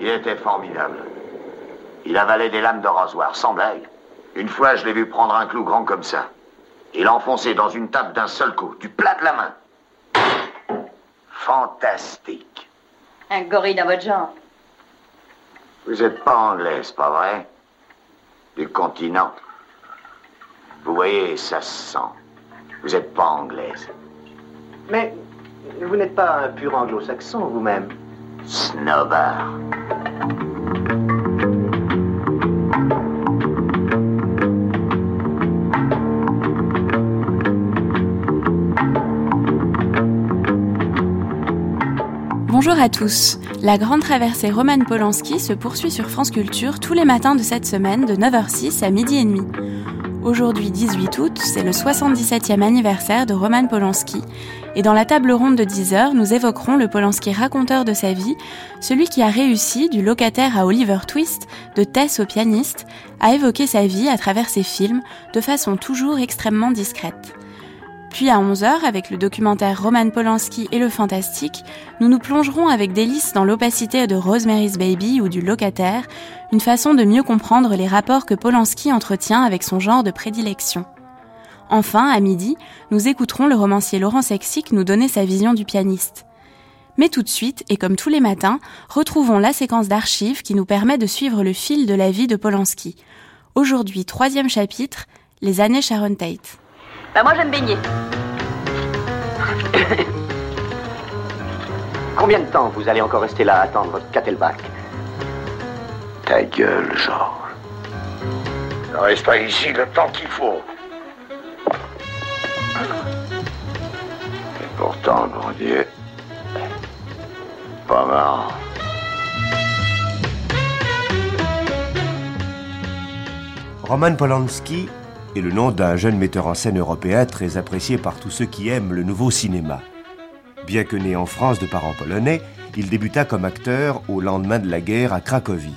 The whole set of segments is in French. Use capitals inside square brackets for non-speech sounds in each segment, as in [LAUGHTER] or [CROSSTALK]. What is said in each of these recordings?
Il était formidable. Il avalait des lames de rasoir, sans blague. Une fois, je l'ai vu prendre un clou grand comme ça. Il enfonçait dans une table d'un seul coup, du plat de la main. Fantastique. Un gorille dans votre genre. Vous êtes pas anglaise, pas vrai? Du continent. Vous voyez, ça se sent. Vous êtes pas anglaise. Mais vous n'êtes pas un pur anglo-saxon vous-même. Snobard. À tous. La grande traversée Roman Polanski se poursuit sur France Culture tous les matins de cette semaine de 9h06 à midi et demi. Aujourd'hui 18 août, c'est le 77e anniversaire de Roman Polanski et dans la table ronde de 10 heures, nous évoquerons le Polanski raconteur de sa vie, celui qui a réussi, du locataire à Oliver Twist, de Tess au pianiste, à évoquer sa vie à travers ses films de façon toujours extrêmement discrète. Puis à 11h, avec le documentaire Roman Polanski et le fantastique, nous nous plongerons avec délice dans l'opacité de Rosemary's Baby ou du locataire, une façon de mieux comprendre les rapports que Polanski entretient avec son genre de prédilection. Enfin, à midi, nous écouterons le romancier Laurent Sexic nous donner sa vision du pianiste. Mais tout de suite, et comme tous les matins, retrouvons la séquence d'archives qui nous permet de suivre le fil de la vie de Polanski. Aujourd'hui, troisième chapitre, les années Sharon Tate. Bah moi j'aime baigner. [COUGHS] Combien de temps vous allez encore rester là à attendre votre Catelbach Ta gueule, Georges. Ne reste pas ici le temps qu'il faut. Et pourtant, mon Dieu, pas marrant. Roman Polanski est le nom d'un jeune metteur en scène européen très apprécié par tous ceux qui aiment le nouveau cinéma. Bien que né en France de parents polonais, il débuta comme acteur au lendemain de la guerre à Cracovie.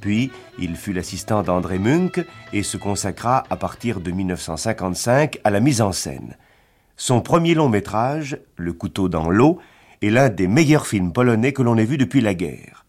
Puis, il fut l'assistant d'André Munch et se consacra à partir de 1955 à la mise en scène. Son premier long métrage, Le couteau dans l'eau, est l'un des meilleurs films polonais que l'on ait vu depuis la guerre.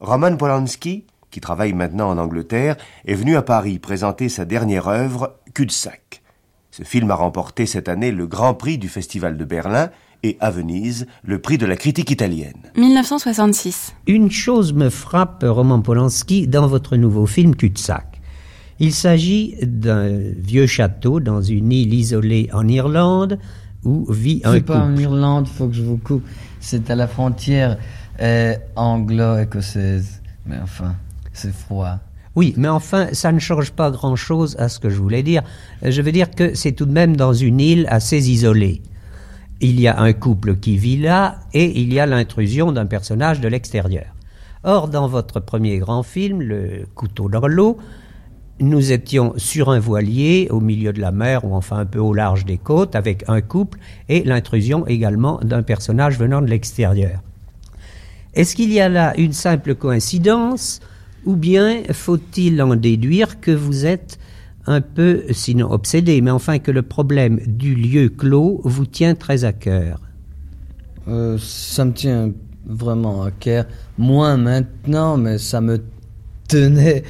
Roman Polanski, qui travaille maintenant en Angleterre, est venu à Paris présenter sa dernière œuvre, Cul-de-sac. Ce film a remporté cette année le Grand Prix du Festival de Berlin et à Venise le prix de la critique italienne. 1966. Une chose me frappe, Roman Polanski, dans votre nouveau film Cul-de-sac. Il s'agit d'un vieux château dans une île isolée en Irlande où vit un C'est pas en couple. Irlande, faut que je vous coupe. C'est à la frontière euh, anglo-écossaise. Mais enfin, froid. Oui, mais enfin, ça ne change pas grand-chose à ce que je voulais dire. Euh, Je veux dire que c'est tout de même dans une île assez isolée. Il y a un couple qui vit là et il y a l'intrusion d'un personnage de l'extérieur. Or, dans votre premier grand film, Le couteau dans nous étions sur un voilier au milieu de la mer ou enfin un peu au large des côtes avec un couple et l'intrusion également d'un personnage venant de l'extérieur. Est-ce qu'il y a là une simple coïncidence ou bien faut-il en déduire que vous êtes un peu, sinon obsédé, mais enfin que le problème du lieu clos vous tient très à cœur? Euh, ça me tient vraiment à cœur. Moins maintenant, mais ça me tenait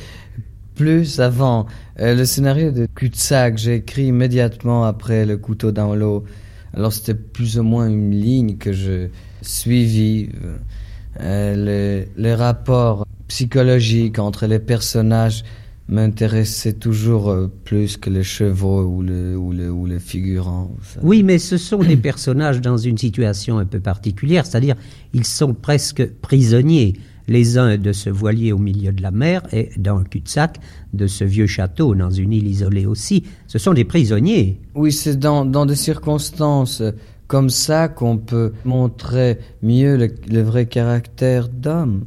plus avant. Euh, le scénario de Cul-de-sac, j'ai écrit immédiatement après Le couteau dans l'eau. Alors c'était plus ou moins une ligne que je suivis. Euh, les, les rapports psychologiques entre les personnages m'intéressaient toujours euh, plus que les chevaux ou le, ou le, ou les figurants. ça. Oui, mais ce sont des personnages dans une situation un peu particulière, c'est-à-dire ils sont presque prisonniers, les uns de ce voilier au milieu de la mer et dans le cul-de-sac de ce vieux château dans une île isolée aussi. Ce sont des prisonniers. Oui, c'est dans, dans des circonstances comme ça qu'on peut montrer mieux le, le vrai caractère d'homme.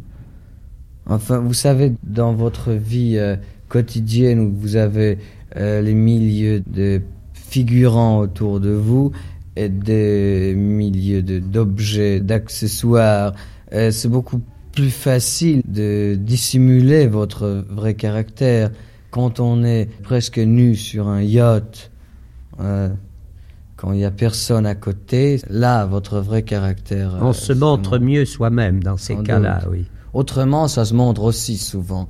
Enfin, vous savez, dans votre vie euh, quotidienne où vous avez euh, les milieux de figurants autour de vous et des milieux de- d'objets, d'accessoires, euh, c'est beaucoup plus facile de dissimuler votre vrai caractère quand on est presque nu sur un yacht. euh, quand il n'y a personne à côté, là, votre vrai caractère. On euh, se montre mieux soi-même dans ces cas-là, oui. Autrement, ça se montre aussi souvent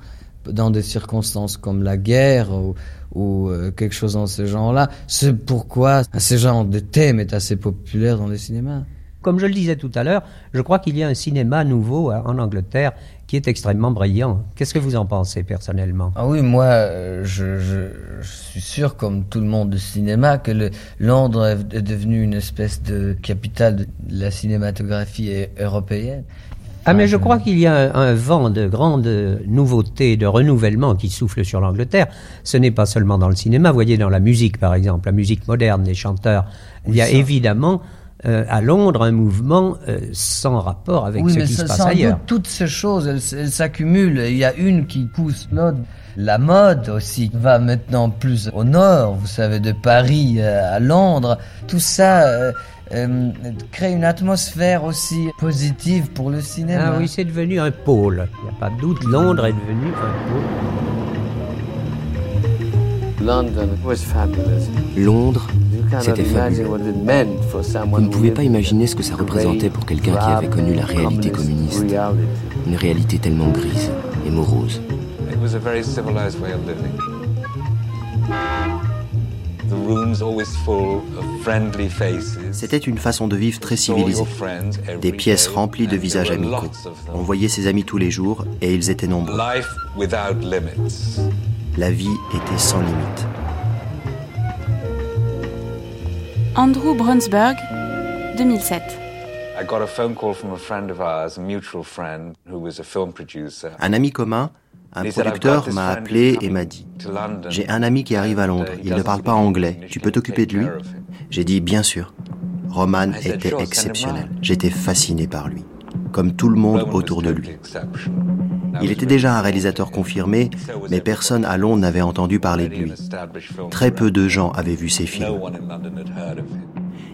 dans des circonstances comme la guerre ou, ou euh, quelque chose dans ce genre-là. C'est pourquoi ce genre de thème est assez populaire dans les cinémas. Comme je le disais tout à l'heure, je crois qu'il y a un cinéma nouveau hein, en Angleterre qui est extrêmement brillant. Qu'est-ce que vous en pensez personnellement? Ah oui, moi, euh, je, je, je, suis sûr, comme tout le monde du cinéma, que le, Londres est devenu une espèce de capitale de la cinématographie européenne. Ah, mais je crois qu'il y a un, un, vent de grande nouveauté, de renouvellement qui souffle sur l'Angleterre. Ce n'est pas seulement dans le cinéma, vous voyez, dans la musique, par exemple, la musique moderne, les chanteurs. Il y a ça. évidemment euh, à Londres un mouvement euh, sans rapport avec oui, ce mais qui se passe sans ailleurs. Doute, toutes ces choses, elles, elles s'accumulent. Il y a une qui pousse l'autre. La mode aussi va maintenant plus au nord, vous savez, de Paris euh, à Londres. Tout ça euh, euh, crée une atmosphère aussi positive pour le cinéma. Ah oui, c'est devenu un pôle. Il n'y a pas de doute, Londres est devenu un pôle. Londres, c'était fabuleux. Vous ne pouvez pas imaginer ce que ça représentait pour quelqu'un qui avait connu la réalité communiste. Une réalité tellement grise et morose. C'était une façon de vivre très civilisée. Des pièces remplies de visages amicaux. On voyait ses amis tous les jours et ils étaient nombreux. La vie était sans limite. Andrew Brunsberg, 2007. Un ami commun, un producteur m'a appelé et m'a dit J'ai un ami qui arrive à Londres, il ne parle pas anglais, tu peux t'occuper de lui J'ai dit Bien sûr. Roman était exceptionnel. J'étais fasciné par lui, comme tout le monde autour de lui. Il était déjà un réalisateur confirmé, mais personne à Londres n'avait entendu parler de lui. Très peu de gens avaient vu ses films.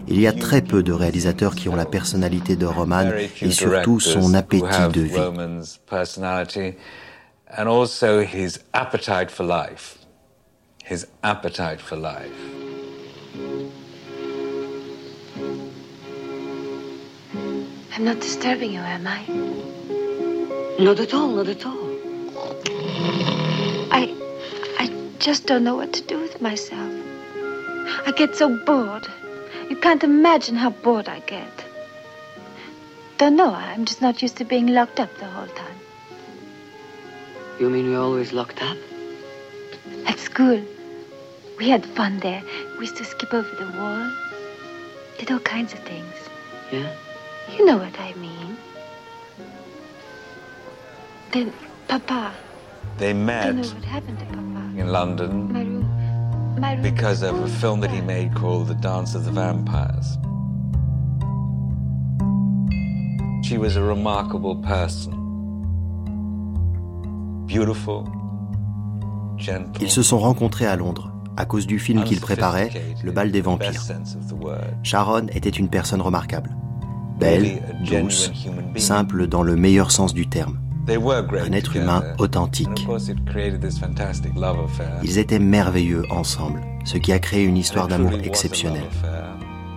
Il y a très peu de réalisateurs qui ont la personnalité de Roman et surtout son appétit de vie. And also his appetite for life. His appetite for life. I'm not disturbing you, am I? Not at all, not at all. I I just don't know what to do with myself. I get so bored. You can't imagine how bored I get. Don't know, I'm just not used to being locked up the whole time. You mean you're always locked up? At school. We had fun there. We used to skip over the wall. Did all kinds of things. Yeah? You know what I mean. Then, Papa. They met Don't know what happened to Papa. in London My room. My room. because of a film that he made called The Dance of the Vampires. She was a remarkable person. Ils se sont rencontrés à Londres à cause du film qu'il préparait, Le bal des vampires. Sharon était une personne remarquable. Belle, douce, simple dans le meilleur sens du terme. Un être humain authentique. Ils étaient merveilleux ensemble, ce qui a créé une histoire d'amour exceptionnelle.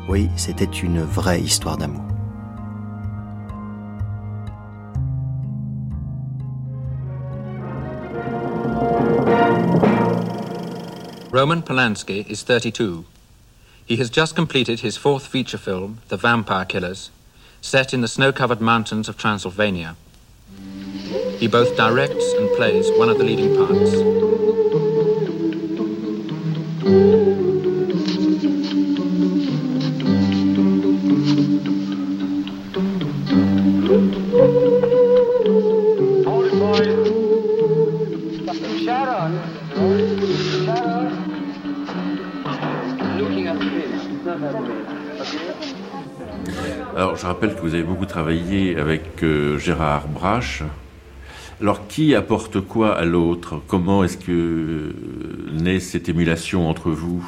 Oui, c'était une vraie histoire d'amour. Roman Polanski is 32. He has just completed his fourth feature film, The Vampire Killers, set in the snow covered mountains of Transylvania. He both directs and plays one of the leading parts. Alors, je rappelle que vous avez beaucoup travaillé avec euh, Gérard Brache. Alors, qui apporte quoi à l'autre? Comment est-ce que euh, naît cette émulation entre vous?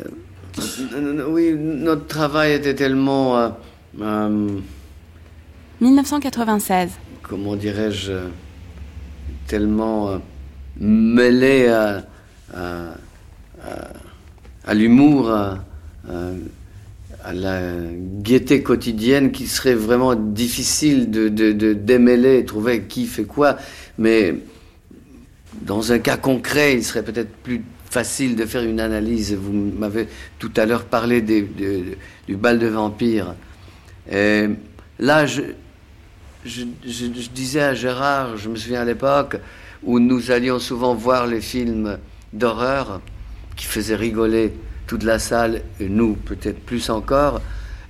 Euh, Oui, notre travail était tellement. euh, euh, 1996. comment dirais-je, tellement euh, mêlé à, à, à- à l'humour, à, la gaieté quotidienne qui serait vraiment difficile de, de, de démêler, trouver qui fait quoi. Mais dans un cas concret, il serait peut-être plus facile de faire une analyse. Vous m'avez tout à l'heure parlé du bal de vampires. Et là, je, je, disais à Gérard, je me souviens à l'époque, où nous allions souvent voir les films d'horreur qui faisaient rigoler toute la salle, et nous peut-être plus encore,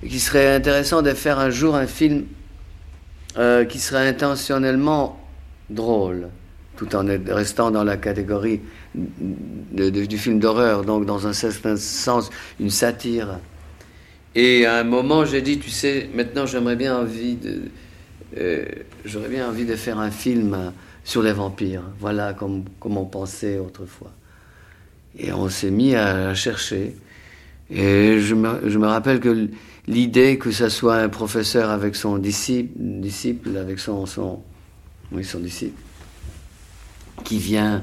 et qu'il serait intéressant de faire un jour un film euh, qui serait intentionnellement drôle, tout en restant dans la catégorie du film d'horreur, donc dans un certain sens une satire. Et à un moment, j'ai dit, tu sais, maintenant j'aimerais bien envie de, euh, j'aurais bien envie de faire un film sur les vampires. Voilà comme, comme on pensait autrefois. Et on s'est mis à, chercher. Et je me, je me rappelle que l'idée que ce soit un professeur avec son disciple, disciple avec son, son, oui, son disciple, qui vient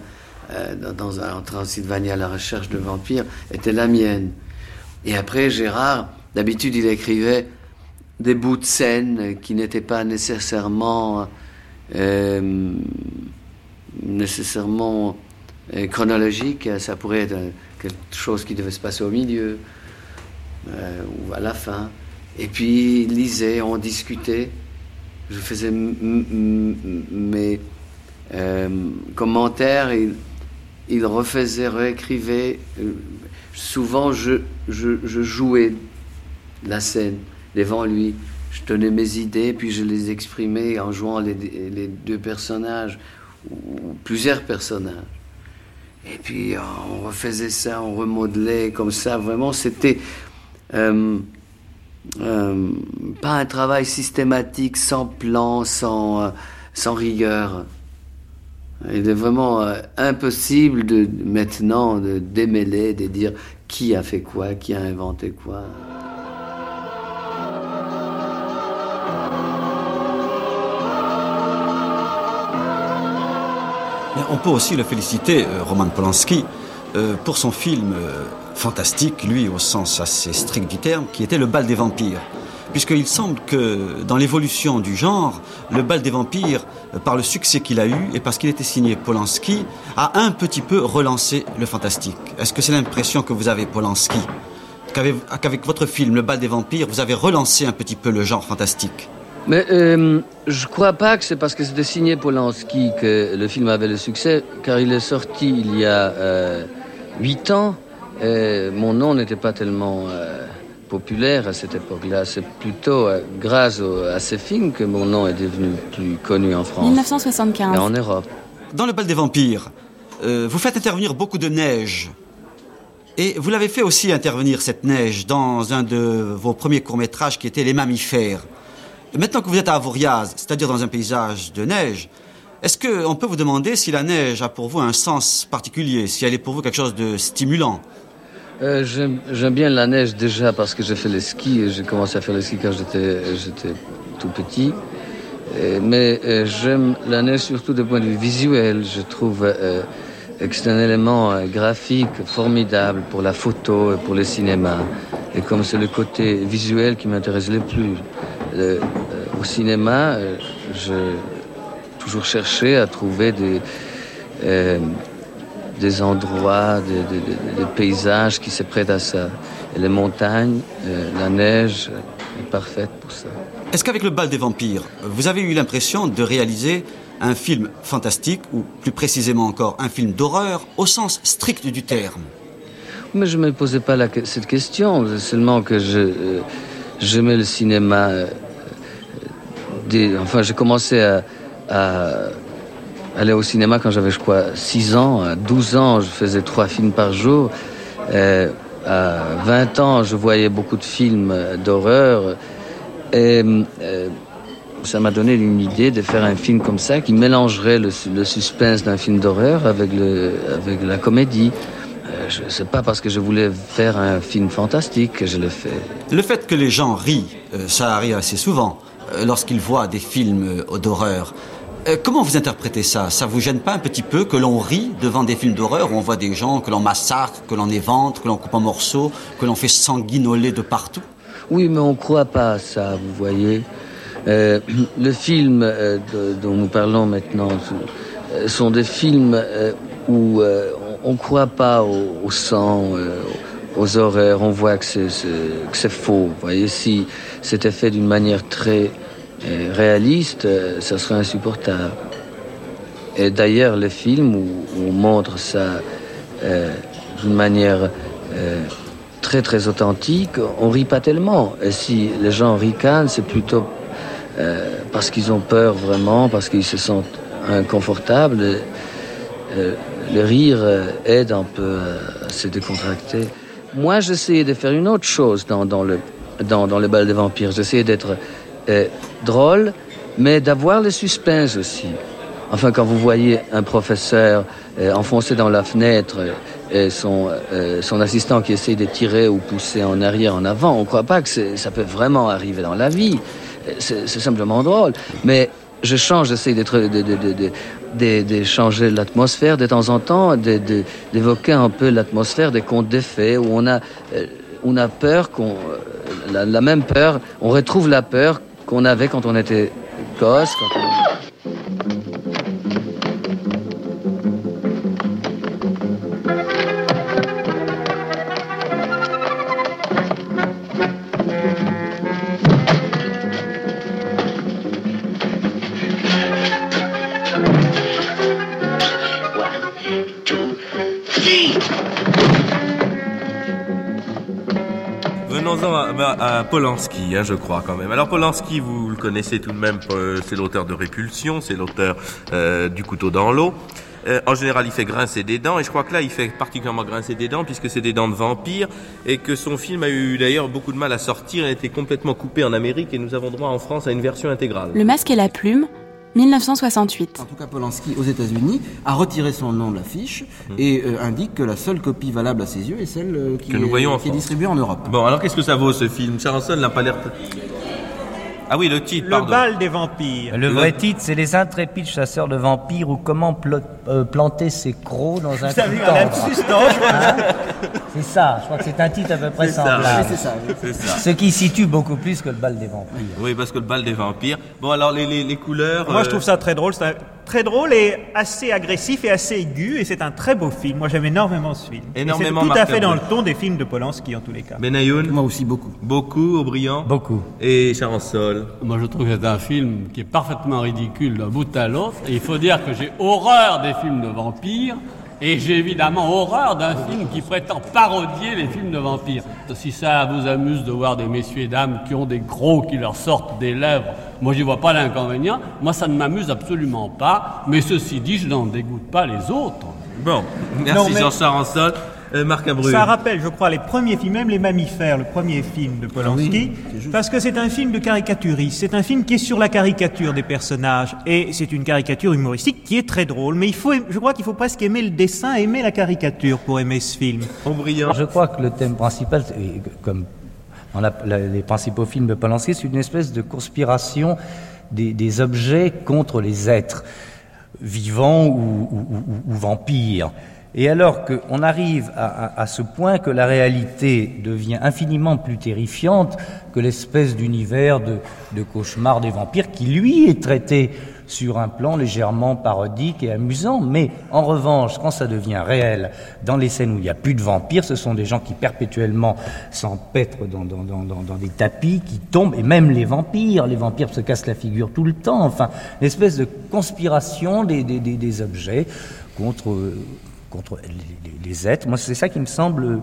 euh, dans un, en Transylvanie à la recherche de vampires, était la mienne. Et après, Gérard, d'habitude, il écrivait des bouts de scène qui n'étaient pas nécessairement euh, nécessairement euh, chronologique, ça pourrait être quelque chose qui devait se passer au milieu euh, ou à la fin. Et puis il lisait, on discutait, je faisais mes commentaires, il, refaisait, réécrivait. Souvent je, jouais la scène devant lui. Je tenais mes idées, puis je les exprimais en jouant les deux personnages, ou plusieurs personnages. Et puis on refaisait ça, on remodelait comme ça. Vraiment, c'était euh, euh, pas un travail systématique, sans plan, sans, euh, sans rigueur. Il est vraiment impossible de maintenant de démêler, de dire qui a fait quoi, qui a inventé quoi. On peut aussi le féliciter, euh, Roman Polanski, euh, pour son film euh, fantastique, lui au sens assez strict du terme, qui était Le bal des vampires. Puisqu'il semble que dans l'évolution du genre, le bal des vampires, par le succès qu'il a eu et parce qu'il était signé Polanski, a un petit peu relancé le fantastique. Est-ce que c'est l'impression que vous avez, Polanski Qu'avec votre film Le bal des vampires, vous avez relancé un petit peu le genre fantastique? Mais euh, je crois pas que c'est parce que c'était signé Polanski que le film avait le succès, car il est sorti il y a euh, huit ans. Et mon nom n'était pas tellement euh, populaire à cette époque-là. C'est plutôt euh, grâce à ces films que mon nom est devenu plus connu en France. 1975. Et en Europe. Dans le bal des vampires, vous faites intervenir beaucoup de neige. Et vous l'avez fait aussi intervenir, cette neige, dans un de vos premiers courts-métrages qui était Les mammifères. Maintenant que vous êtes à Avoriaz, c'est-à-dire dans un paysage de neige, est-ce qu'on peut vous demander si la neige a pour vous un sens particulier, si elle est pour vous quelque chose de stimulant? Euh, J'aime bien la neige déjà parce que j'ai fait le ski et j'ai commencé à faire le ski quand j'étais tout petit. mais euh, j'aime la neige surtout du point de vue visuel. Je trouve euh, que c'est un élément graphique formidable pour la photo et pour le cinéma. Et comme c'est le côté visuel qui m'intéresse le plus, euh, au cinéma, euh, j'ai toujours cherché à trouver des, euh, des endroits, des, paysages qui se prêtent à ça. Et les montagnes, la neige est parfaite pour ça. Est-ce qu'avec le bal des vampires, vous avez eu l'impression de réaliser un film fantastique, ou plus précisément encore un film d'horreur, au sens strict du terme? Mais je ne me posais pas cette question, seulement que je, j'aimais le cinéma enfin, j'ai commencé à, aller au cinéma quand j'avais, je crois, 6 ans. À 12 ans, je faisais trois films par jour. Euh, à 20 ans, je voyais beaucoup de films d'horreur. Et euh, ça m'a donné une idée de faire un film comme ça qui mélangerait le, suspense d'un film d'horreur avec, avec la comédie. Euh, je sais pas parce que je voulais faire un film fantastique que je le fais. Le fait que les gens rient, ça arrive assez souvent. Euh, lorsqu'ils voient des films euh, d'horreur. Euh, comment vous interprétez ça? Ça vous gêne pas un petit peu que l'on rit devant des films d'horreur où on voit des gens que l'on massacre, que l'on évente, que l'on coupe en morceaux, que l'on fait sanguinoler de partout? Oui, mais on ne croit pas à ça, vous voyez. Euh, [CLEARS THROAT] le film dont nous parlons maintenant sont des films où on ne croit pas au, sang, aux horreurs, on voit que c'est faux. Vous voyez, si c'était fait d'une manière très réaliste, ça serait insupportable. Et d'ailleurs, le film où, on montre ça d'une manière très très authentique, on rit pas tellement. Et si les gens ricanent, c'est plutôt euh, parce qu'ils ont peur vraiment, parce qu'ils se sentent inconfortables. Euh, le rire euh, aide un peu à se décontracter. Moi, j'essayais de faire une autre chose dans, dans le, dans, dans le bal des vampires. J'essayais d'être drôle, mais d'avoir le suspense aussi. Enfin, quand vous voyez un professeur enfoncé dans la fenêtre et son, son assistant qui essaie de tirer ou pousser en arrière, en avant, on ne croit pas que ça peut vraiment arriver dans la vie c'est simplement drôle. Mais je change, j'essaie d'être, de, changer l'atmosphère de temps en temps, d'évoquer un peu l'atmosphère des contes des fées où on a, euh, on a peur, qu'on, euh, la, même peur, on retrouve la peur qu'on avait quand on était gosse. À, Polanski, hein, je crois quand même. Alors Polanski, vous le connaissez tout de même, euh, c'est l'auteur de Répulsion, c'est l'auteur euh, du Couteau dans l'eau. Euh, en général, il fait grincer des dents, et je crois que là, il fait particulièrement grincer des dents, puisque c'est des dents de vampire, et que son film a eu d'ailleurs beaucoup de mal à sortir, il a été complètement coupé en Amérique, et nous avons droit en France à une version intégrale. Le masque et la plume, 1968. En tout cas, Polanski, aux États-Unis, a retiré son nom de l'affiche hmm. et euh, indique que la seule copie valable à ses yeux est celle euh, qui, que nous voyons est, distribuée en Europe. Bon, alors qu'est-ce que ça vaut ce film? Charanson n'a pas l'air. Ah oui, le titre, Le bal des vampires. Le, vrai titre, c'est Les intrépides chasseurs de vampires ou comment euh, planter ses crocs dans un Vous avez un hein? C'est ça, je crois que c'est un titre à peu près semblable. C'est ça, ça. Ce qui situe beaucoup plus que le bal des vampires. Oui, parce que le bal des vampires. Bon, alors les, les, les couleurs. Moi, je trouve ça très drôle très drôle et assez agressif et assez aigu, et c'est un très beau film. Moi, j'aime énormément ce film. Énormément. C'est tout à fait dans le ton des films de Polanski, en tous les cas. Benayoun Moi aussi, beaucoup. Beaucoup, Aubryon Beaucoup. Et Sharon Sol Moi, je trouve que c'est un film qui est parfaitement ridicule d'un bout à l'autre. Et il faut dire que j'ai horreur des films de vampires. Et j'ai évidemment horreur d'un film qui prétend parodier les films de vampires. Si ça vous amuse de voir des messieurs et dames qui ont des gros qui leur sortent des lèvres, moi j'y vois pas l'inconvénient. Moi ça ne m'amuse absolument pas. Mais ceci dit, je n'en dégoûte pas les autres. Bon, merci Jean-Charles Sol. Euh, Marc Ça rappelle, je crois, les premiers films, même Les Mammifères, le premier film de Polanski, ah parce que c'est un film de caricaturiste. C'est un film qui est sur la caricature des personnages, et c'est une caricature humoristique qui est très drôle. Mais il faut, je crois qu'il faut presque aimer le dessin, aimer la caricature pour aimer ce film. Je crois que le thème principal, comme dans les principaux films de Polanski, c'est une espèce de conspiration des, objets contre les êtres vivants ou vampires. Et alors qu'on arrive à, ce point que la réalité devient infiniment plus terrifiante que l'espèce d'univers de, de, cauchemar des vampires qui, lui, est traité sur un plan légèrement parodique et amusant. Mais en revanche, quand ça devient réel, dans les scènes où il n'y a plus de vampires, ce sont des gens qui perpétuellement s'empêtrent dans, dans, dans, dans, des tapis, qui tombent, et même les vampires. Les vampires se cassent la figure tout le temps. Enfin, l'espèce de conspiration des, des, des, des objets contre contre les, êtres. Moi, c'est ça qui me semble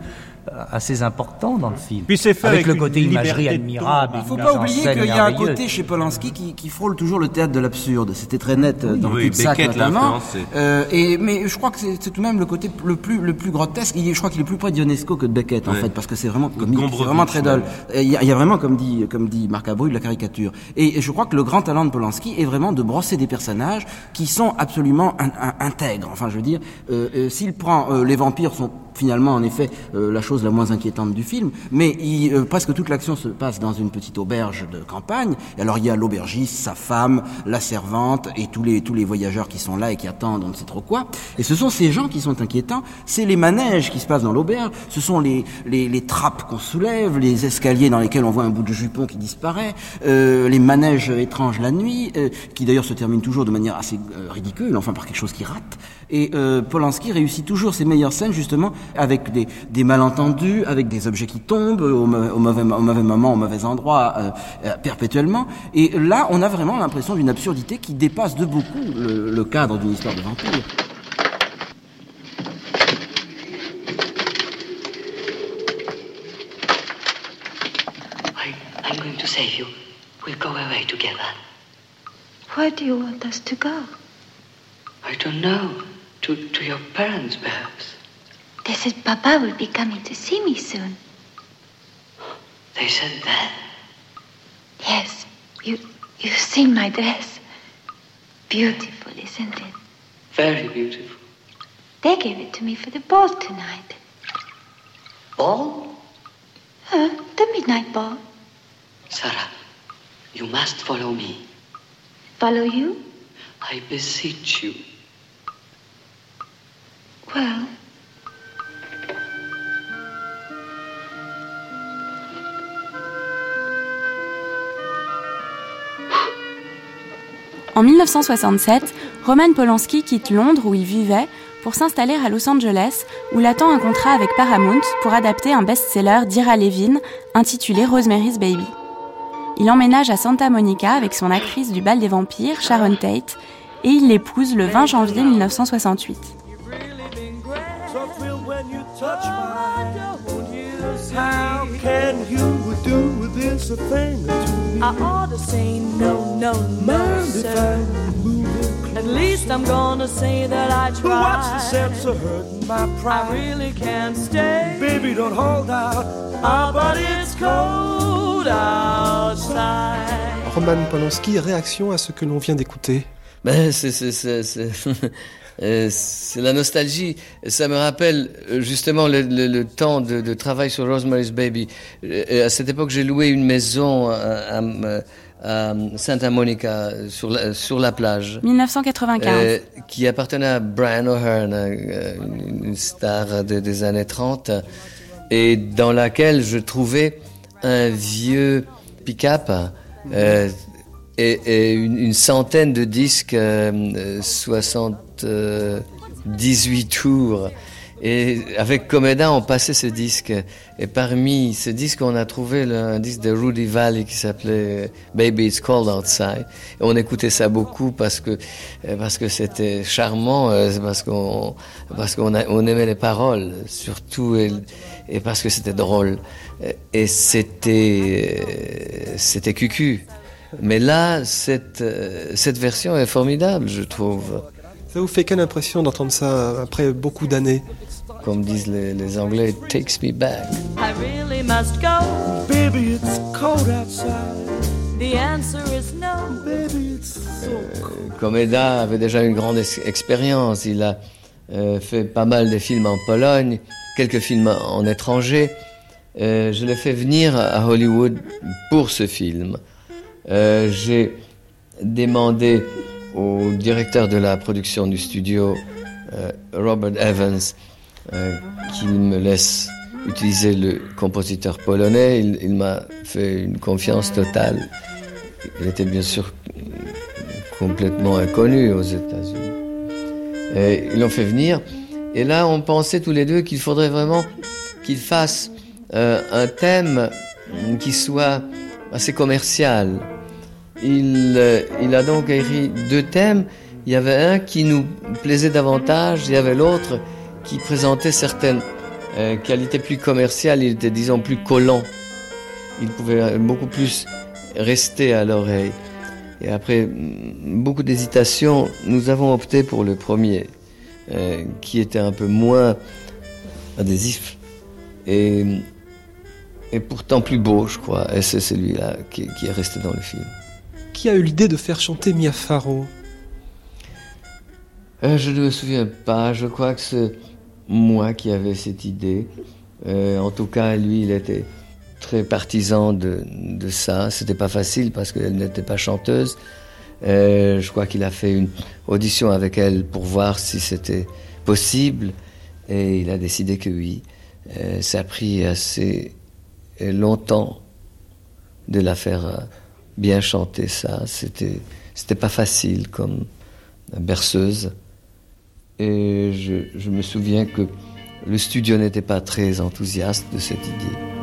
assez important dans le film. Puis c'est fait avec, le côté imagerie admirable. Il ne faut pas oublier qu'il y a un côté chez Polanski qui, frôle toujours le théâtre de l'absurde. C'était très net euh, dans oui, Beckett notamment. Euh, et mais je crois que c'est tout de même le côté le plus le plus grotesque. je crois qu'il est plus près d'Ionesco que de Beckett en fait, parce que c'est vraiment comique, c'est vraiment très drôle. Il y, a vraiment, comme dit comme dit Marc Abreu, de la caricature. Et, je crois que le grand talent de Polanski est vraiment de brosser des personnages qui sont absolument intègres. Enfin, je veux dire, euh, s'il prend les vampires sont finalement en effet la chose la moins inquiétante du film, mais euh, presque toute l'action se passe dans une petite auberge de campagne. Et alors il y a l'aubergiste, sa femme, la servante et tous les tous les voyageurs qui sont là et qui attendent, on ne sait trop quoi. Et ce sont ces gens qui sont inquiétants. C'est les manèges qui se passent dans l'auberge. Ce sont les les, trappes qu'on soulève, les escaliers dans lesquels on voit un bout de jupon qui disparaît, euh, les manèges étranges la nuit, euh, qui d'ailleurs se terminent toujours de manière assez ridicule, enfin par quelque chose qui rate. Et euh, Polanski réussit toujours ses meilleures scènes justement avec des, des malentendus, avec des objets qui tombent au, mauvais, au mauvais, moment, au mauvais endroit, euh, euh, perpétuellement. Et là, on a vraiment l'impression d'une absurdité qui dépasse de beaucoup le, le cadre d'une histoire de vampire. I, I'm going to save you. We'll go away together. Where do you want us to go? I don't know. To, to your parents, perhaps. They said Papa will be coming to see me soon. They said that. Yes, you you've seen my dress. Beautiful, isn't it? Very beautiful. They gave it to me for the ball tonight. Ball? Huh? The midnight ball. Sarah, you must follow me. Follow you? I beseech you. Well, En 1967, Roman Polanski quitte Londres où il vivait pour s'installer à Los Angeles où l'attend un contrat avec Paramount pour adapter un best-seller d'Ira Levin intitulé Rosemary's Baby. Il emménage à Santa Monica avec son actrice du bal des vampires, Sharon Tate, et il l'épouse le 20 janvier 1968. How can you do this a thing to me? I ought to say no, no, no, sir. At least I'm gonna say that I tried. What's the sense of hurting my pride? I really can't stay. Baby, don't hold out. Ah, but it's cold outside. Roman Polanski, réaction à ce que l'on vient d'écouter? Ben, c'est, c'est, c'est, c'est, euh, c'est la nostalgie. Ça me rappelle euh, justement le, le, le temps de, de, travail sur Rosemary's Baby. Euh, à cette époque, j'ai loué une maison à, à, à Santa Monica, sur la, sur la plage. 1995. Euh, qui appartenait à Brian O'Hearn, une star de, des années 30, et dans laquelle je trouvais un vieux pick-up. Euh, et, et une, une, centaine de disques, euh, 78 euh, tours. Et avec Comeda, on passait ce disque. Et parmi ces disques, on a trouvé le, un disque de Rudy Valley qui s'appelait Baby It's Cold Outside. Et on écoutait ça beaucoup parce que euh, parce que c'était charmant, euh, parce qu'on parce qu'on on aimait les paroles surtout et, parce que c'était drôle. Et c'était c'était cucu. Mais là, cette, euh, cette version est formidable, je trouve. Ça vous fait quelle impression d'entendre ça après beaucoup d'années Comme disent les, les, Anglais, it takes me back. I really must go. Baby, it's cold outside. The answer is no. Baby, it's so cold. Euh, Comeda avait déjà une grande expérience. Il a euh, fait pas mal de films en Pologne, quelques films en étranger. Euh, je l'ai fait venir à Hollywood pour ce film. Euh, j'ai demandé au directeur de la production du studio, euh, Robert Evans, euh, qu'il me laisse utiliser le compositeur polonais. Il, il m'a fait une confiance totale. Il était bien sûr complètement inconnu aux États-Unis. Et ils l'ont fait venir. Et là, on pensait tous les deux qu'il faudrait vraiment qu'il fasse euh, un thème qui soit assez commercial. Il, euh, il, a donc écrit deux thèmes. Il y avait un qui nous plaisait davantage, il y avait l'autre qui présentait certaines euh, qualités plus commerciales, il était disons plus collant. Il pouvait beaucoup plus rester à l'oreille. Et après beaucoup d'hésitation, nous avons opté pour le premier, euh, qui était un peu moins adhésif. Et, pourtant plus beau, je crois. Et c'est celui-là qui est resté dans le film qui a eu l'idée de faire chanter Mia Farrow euh, Je ne me souviens pas, je crois que c'est moi qui avais cette idée. en tout cas, lui, il était très partisan de, de ça. C'était pas facile parce qu'elle n'était pas chanteuse. Euh, je crois qu'il a fait une audition avec elle pour voir si c'était possible et il a décidé que oui. Euh, ça a pris assez longtemps de la faire euh, bien chanter ça. C'était, c'était pas facile comme berceuse. Et je, je me souviens que le studio n'était pas très enthousiaste de cette idée.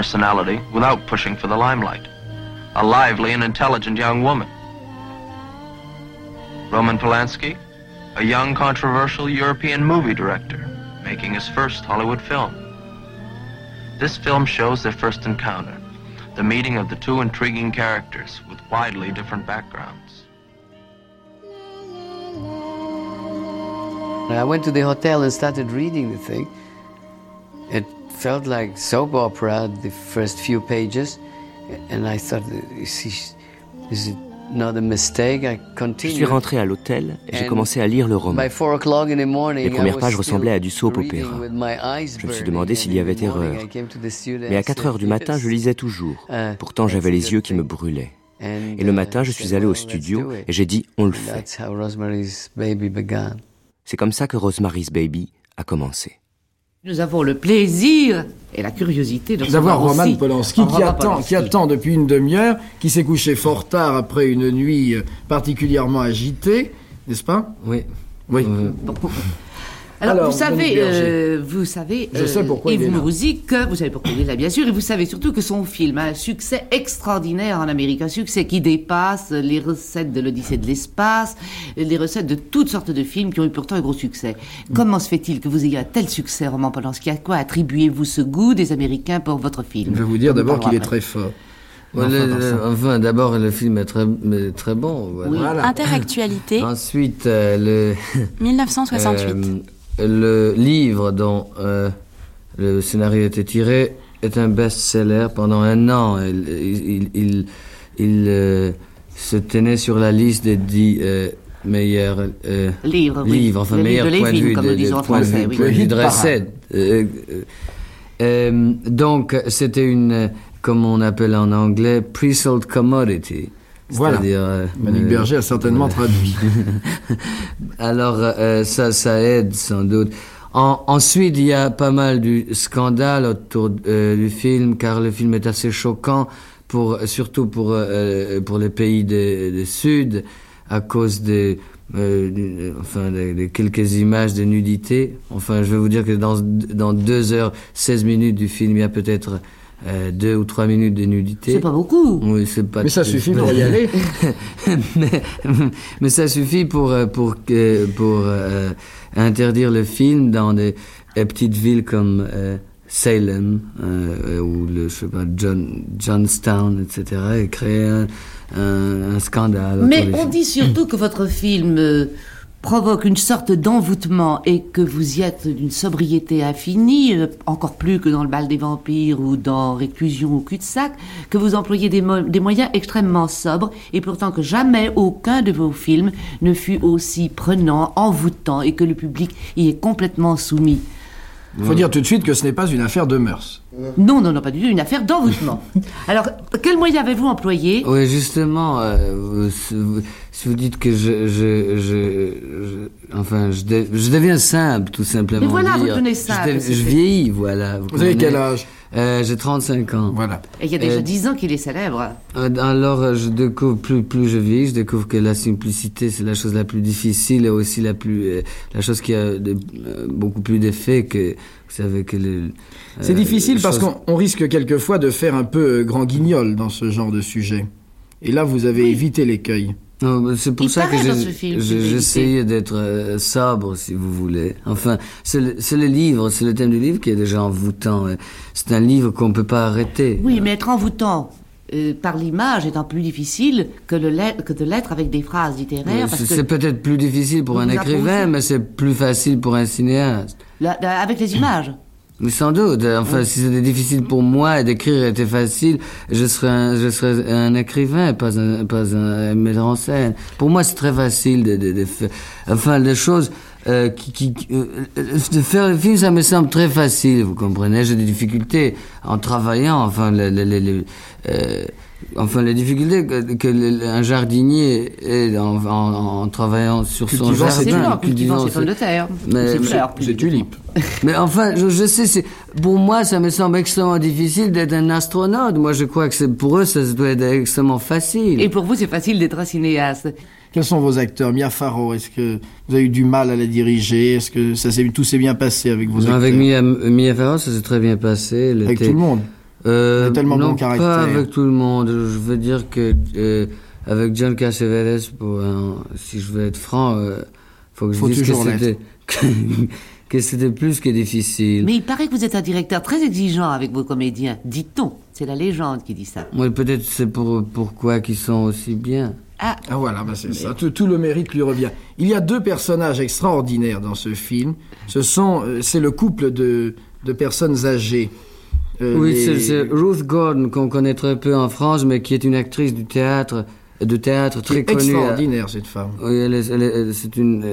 Personality without pushing for the limelight. A lively and intelligent young woman. Roman Polanski, a young controversial European movie director, making his first Hollywood film. This film shows their first encounter, the meeting of the two intriguing characters with widely different backgrounds. I went to the hotel and started reading the thing. It felt like soap opera the first few pages, and I thought, is, is it not a mistake? I continued. Je suis rentré à l'hôtel et j'ai commencé à lire le roman. By four o'clock in the morning, Les premières pages ressemblaient à du soap opéra. Je me suis demandé s'il y avait erreur. Mais à 4 heures du matin, je lisais toujours. Uh, Pourtant, j'avais les yeux qui me brûlaient. Et le matin, je suis allé au studio et j'ai dit, on le fait. C'est comme ça que Rosemary's Baby a commencé. Nous avons le plaisir et la curiosité de d'avoir Roman Polanski qui attend, Polanski. qui attend depuis une demi-heure, qui s'est couché fort tard après une nuit euh, particulièrement agitée, n'est-ce pas? Oui. Oui. Alors, Alors, vous savez, euh, vous savez, Je sais pourquoi il Yves est là. Mourouzic, vous savez pourquoi il est là, bien sûr, et vous savez surtout que son film a un succès extraordinaire en Amérique, un succès qui dépasse les recettes de l'Odyssée de l'espace, les recettes de toutes sortes de films qui ont eu pourtant un gros succès. Comment se fait-il que vous ayez un tel succès, Roman Polanski? À quoi attribuez-vous ce goût des Américains pour votre film? Je vais vous dire d'abord qu'il est très fort. Ouais, Enfin, d'abord, le film est très, très bon. voilà. Oui. Voilà. Interactualité, Ensuite, euh, le, 1968. [LAUGHS] euh, le livre dont euh, le scénario était tiré est un best-seller pendant un an. Il, il, il, il, euh, se tenait sur la liste des dix euh, meilleurs euh, Livres, oui. livres, enfin Le meilleurs livre de vue, comme de, de en point français, oui. point de recette. Donc, c'était une, comme on appelle en anglais, pre-sold commodity. Voilà. Euh, Monique euh, Berger a certainement traduit. [LAUGHS] Alors, euh, ça, ça aide sans doute. En- ensuite, il y a pas mal du scandale autour euh, du film, car le film est assez choquant, pour, surtout pour, euh, pour les pays du Sud, à cause des, euh, du- enfin, des quelques images de nudité. Enfin, je vais vous dire que dans, dans 2 heures 16 minutes du film, il y a peut-être euh, deux ou trois minutes de nudité. C'est pas beaucoup. Oui, c'est pas. Mais ça suffit pour y aller. [LAUGHS] mais, mais ça suffit pour euh, pour pour euh, interdire le film dans des, des petites villes comme euh, Salem euh, ou le je sais pas John, Johnstown, etc. et créer un, un, un scandale. Mais on film. dit surtout que votre film euh, provoque une sorte d'envoûtement et que vous y êtes d'une sobriété infinie, euh, encore plus que dans le bal des vampires ou dans Réclusion ou cul-de-sac, que vous employez des, mo- des moyens extrêmement sobres et pourtant que jamais aucun de vos films ne fut aussi prenant, envoûtant et que le public y est complètement soumis. Il faut dire tout de suite que ce n'est pas une affaire de mœurs. Non, non, non, pas du tout, une affaire d'envoûtement. [LAUGHS] Alors, quels moyens avez-vous employés Oui, justement, euh, vous- si vous dites que je, je, je, enfin, je, je, deviens simple, tout simplement. Mais voilà, vous devenez simple. Je, vieillis, voilà. Vous, avez quel âge? Euh, J'ai 35 ans. Voilà. Et il y a déjà 10 ans qu'il est célèbre. Euh, alors, je découvre, plus, plus je vieillis, je découvre que la simplicité, c'est la chose la plus difficile et aussi la plus, euh, la chose qui a de, beaucoup plus d'effet que, vous savez que le, C'est difficile parce qu'on risque quelquefois de faire un peu grand guignol dans ce genre de sujet. Et là, vous avez évité l'écueil. C'est pour ça que j'essayais d'être euh, sobre, si vous voulez. Enfin, c'est le, le, livre, c'est le thème du livre qui est déjà envoûtant. C'est un livre qu'on ne peut pas arrêter. Oui, mais être envoûtant euh, par l'image étant plus difficile que, le que de l'être avec des phrases littéraires. C'est peut-être plus difficile pour un écrivain, mais c'est plus facile pour un cinéaste. Avec les images [CLEARS THROAT] mais sans doute. Enfin, si c'était difficile pour moi d'écrire était facile, je serais un, je serais un écrivain, pas un, pas un metteur en scène. Pour moi, c'est très facile de, de, de faire. Enfin, les choses euh, qui, qui euh, de faire le film, ça me semble très facile. Vous comprenez J'ai des difficultés en travaillant. Enfin, les, les, les euh, Enfin, les difficultés que, que un jardinier est en, en, en travaillant sur son jardin, cultivant ses pommes de terre, mais, ses tulipes. mais enfin, je, je sais, c'est pour moi, ça me semble extrêmement difficile d'être un astronaute. Moi, je crois que c'est pour eux, ça doit être extrêmement facile. Et pour vous, c'est facile d'être un cinéaste. Quels sont vos acteurs? Mia Farrow, est-ce que vous avez eu du mal à la diriger? Est-ce que ça tout s'est bien passé avec vos acteurs Avec Mia, Mia Farrow, ça s'est très bien passé. avec tout le monde euh, tellement non, bon caractère. pas avec tout le monde. Je veux dire que euh, avec John Cassavetes, pour si je veux être franc, euh, faut que je dise que c'était [LAUGHS] que c'était plus que difficile. Mais il paraît que vous êtes un directeur très exigeant avec vos comédiens. Dit-on C'est la légende qui dit ça. Oui, peut-être c'est pour pourquoi qu'ils sont aussi bien. Ah, ah voilà, bah c'est ça. Tout, tout, le mérite lui revient. Il y a deux personnages extraordinaires dans ce film. Ce sont, euh, c'est le couple de, de personnes âgées. Oui, c'est Ruth Gordon qu'on connaît très peu en France, mais qui est une actrice du théâtre de théâtre très connue. Extraordinaire cette femme. Oui, elle c'est une,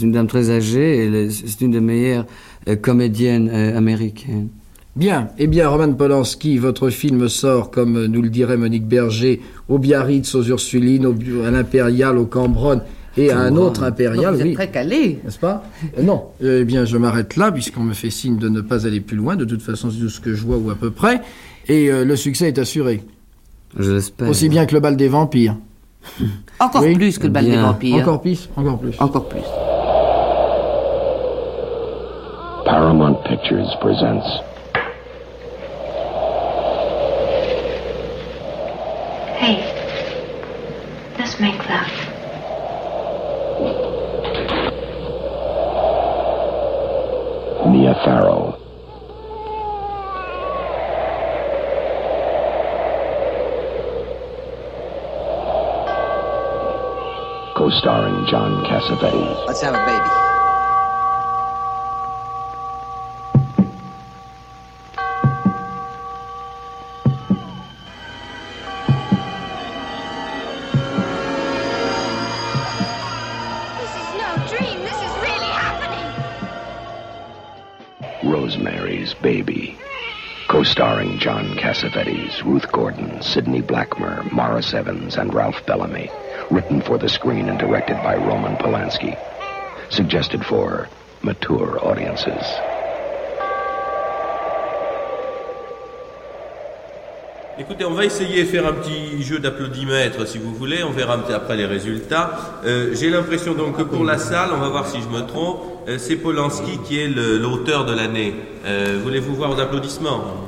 une, dame très âgée. C'est une des meilleures euh, comédiennes euh, américaines. Bien, eh bien, Roman Polanski, votre film sort, comme nous le dirait Monique Berger, au Biarritz, aux Ursulines, au, à l'Impérial, au Cambronne et à un autre impérial. vous êtes très calé. N'est-ce pas? Euh, Non. Eh bien, je m'arrête là, puisqu'on me fait signe de ne pas aller plus loin. De toute façon, c'est tout ce que je vois, ou à peu près. Et euh, le succès est assuré. Je l'espère. Aussi bien que le bal des vampires. [LAUGHS] Encore plus que le bal des vampires. Encore plus, encore plus. Encore plus. Paramount Pictures presents Co-starring John Cassavetes. Let's have a baby. This is no dream. This is really happening. Rosemary's Baby. Co-starring John Cassavetes, Ruth Gordon, Sidney Blackmer, Morris Evans, and Ralph Bellamy. Written for the screen and directed by Roman Polanski. Suggested for mature audiences. Écoutez, on va essayer de faire un petit jeu d'applaudimètres si vous voulez, on verra après les résultats. Euh, J'ai l'impression donc que pour la salle, on va voir si je me trompe, euh, c'est Polanski qui est l'auteur de l'année. Euh, voulez-vous voir aux applaudissements?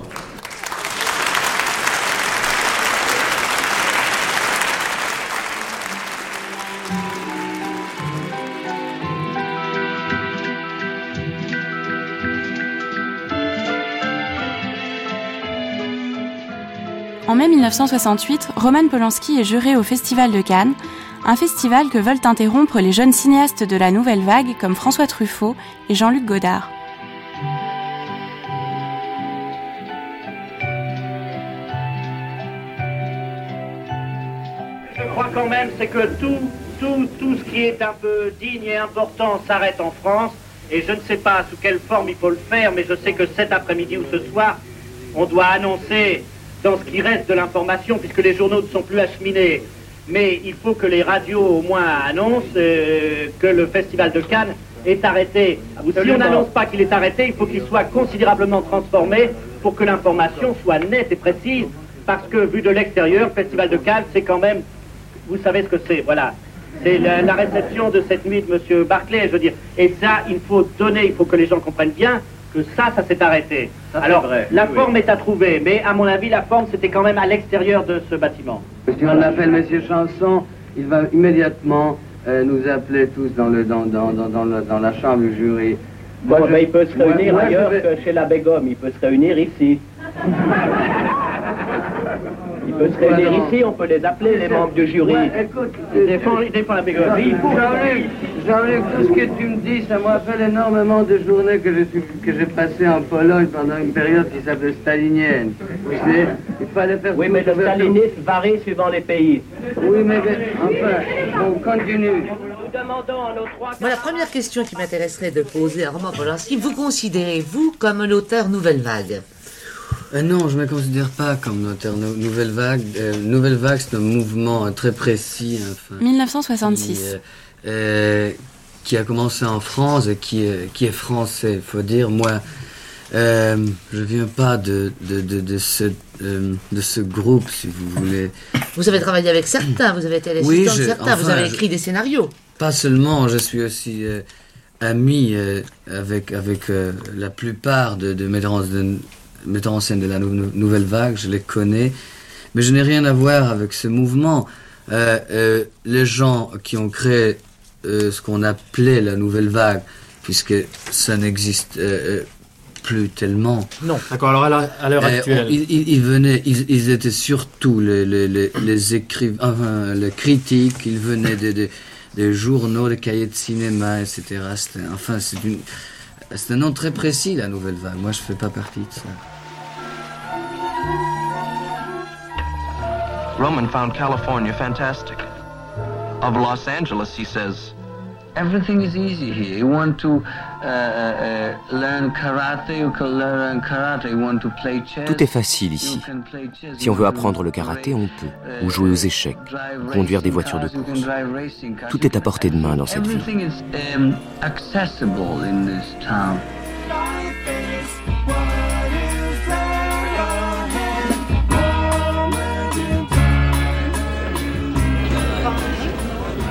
1968, Roman Polanski est juré au Festival de Cannes, un festival que veulent interrompre les jeunes cinéastes de la nouvelle vague comme François Truffaut et Jean-Luc Godard. Je crois quand même, c'est que tout, tout, tout ce qui est un peu digne et important s'arrête en France. Et je ne sais pas sous quelle forme il faut le faire, mais je sais que cet après-midi ou ce soir, on doit annoncer dans ce qui reste de l'information, puisque les journaux ne sont plus acheminés, mais il faut que les radios au moins annoncent euh, que le festival de Cannes est arrêté. Ou si on n'annonce pas qu'il est arrêté, il faut qu'il soit considérablement transformé pour que l'information soit nette et précise. Parce que vu de l'extérieur, le festival de Cannes, c'est quand même, vous savez ce que c'est, voilà. C'est la, la, réception de cette nuit de M. Barclay, je veux dire. Et ça, il faut donner, il faut que les gens comprennent bien que ça, ça s'est arrêté. Ça, Alors, vrai, la oui, forme oui. est à trouver, mais à mon avis, la forme, c'était quand même à l'extérieur de ce bâtiment. Si on appelle M. Chanson, il va immédiatement euh, nous appeler tous dans, le, dans, dans, dans, dans, le, dans la chambre du jury. Bon, moi, je... il peut se réunir moi, ailleurs vais... que chez la Begum, il peut se réunir ici. [LAUGHS] Il peut se réunir non. ici, on peut les appeler, les membres du jury. Ouais, écoute, il défend, il défend la Begum. Jean-Luc, Jean-Luc, tout ce que tu me dis, ça me rappelle énormément de journées que j'ai que j'ai passées en Pologne pendant une période qui s'appelait stalinienne. Tu sais, il fallait faire... Oui, mais le stalinisme varie suivant les pays. Oui, mais enfin, on continue. Bon, la première question qui m'intéresserait de poser à Roman Polanski, vous considérez-vous comme un auteur nouvelle vague? Euh, non, je ne me considère pas comme nou nouvelle vague. Euh, nouvelle vague, c'est un mouvement euh, très précis. Enfin, 1966. Qui, euh, qui, a commencé en France et qui, qui est français. Il faut dire, moi, je ne viens pas de, de, de, de ce, de ce groupe, si vous voulez. Vous avez travaillé avec certains, vous avez été l'assistant oui, de certains, enfin, vous avez écrit je, des scénarios. Pas seulement, je suis aussi ami avec, avec la plupart de, de de, metteurs en scène de la nou nouvelle vague, je les connais, mais je n'ai rien à voir avec ce mouvement. Euh, euh, les gens qui ont créé euh, ce qu'on appelait la nouvelle vague, puisque ça n'existe plus tellement. Non, d'accord. Alors à l'heure actuelle, ils, ils, ils, venaient, ils, ils, étaient surtout les, les, les, les écrivains, enfin, les critiques. Ils venaient des, des, des, journaux, des cahiers de cinéma, etc. Enfin, c'est une, c'est un nom très précis, la nouvelle vague. Moi, je fais pas partie de ça. Roman found California fantastic. Of Los Angeles, he says, Everything is easy here. You want to uh, uh, learn karate, you can learn karate. You want to play chess. Tout est facile ici. Si on veut apprendre le karaté, on peut. Ou jouer aux échecs, conduire des voitures de course. Tout est à portée de main dans cette ville.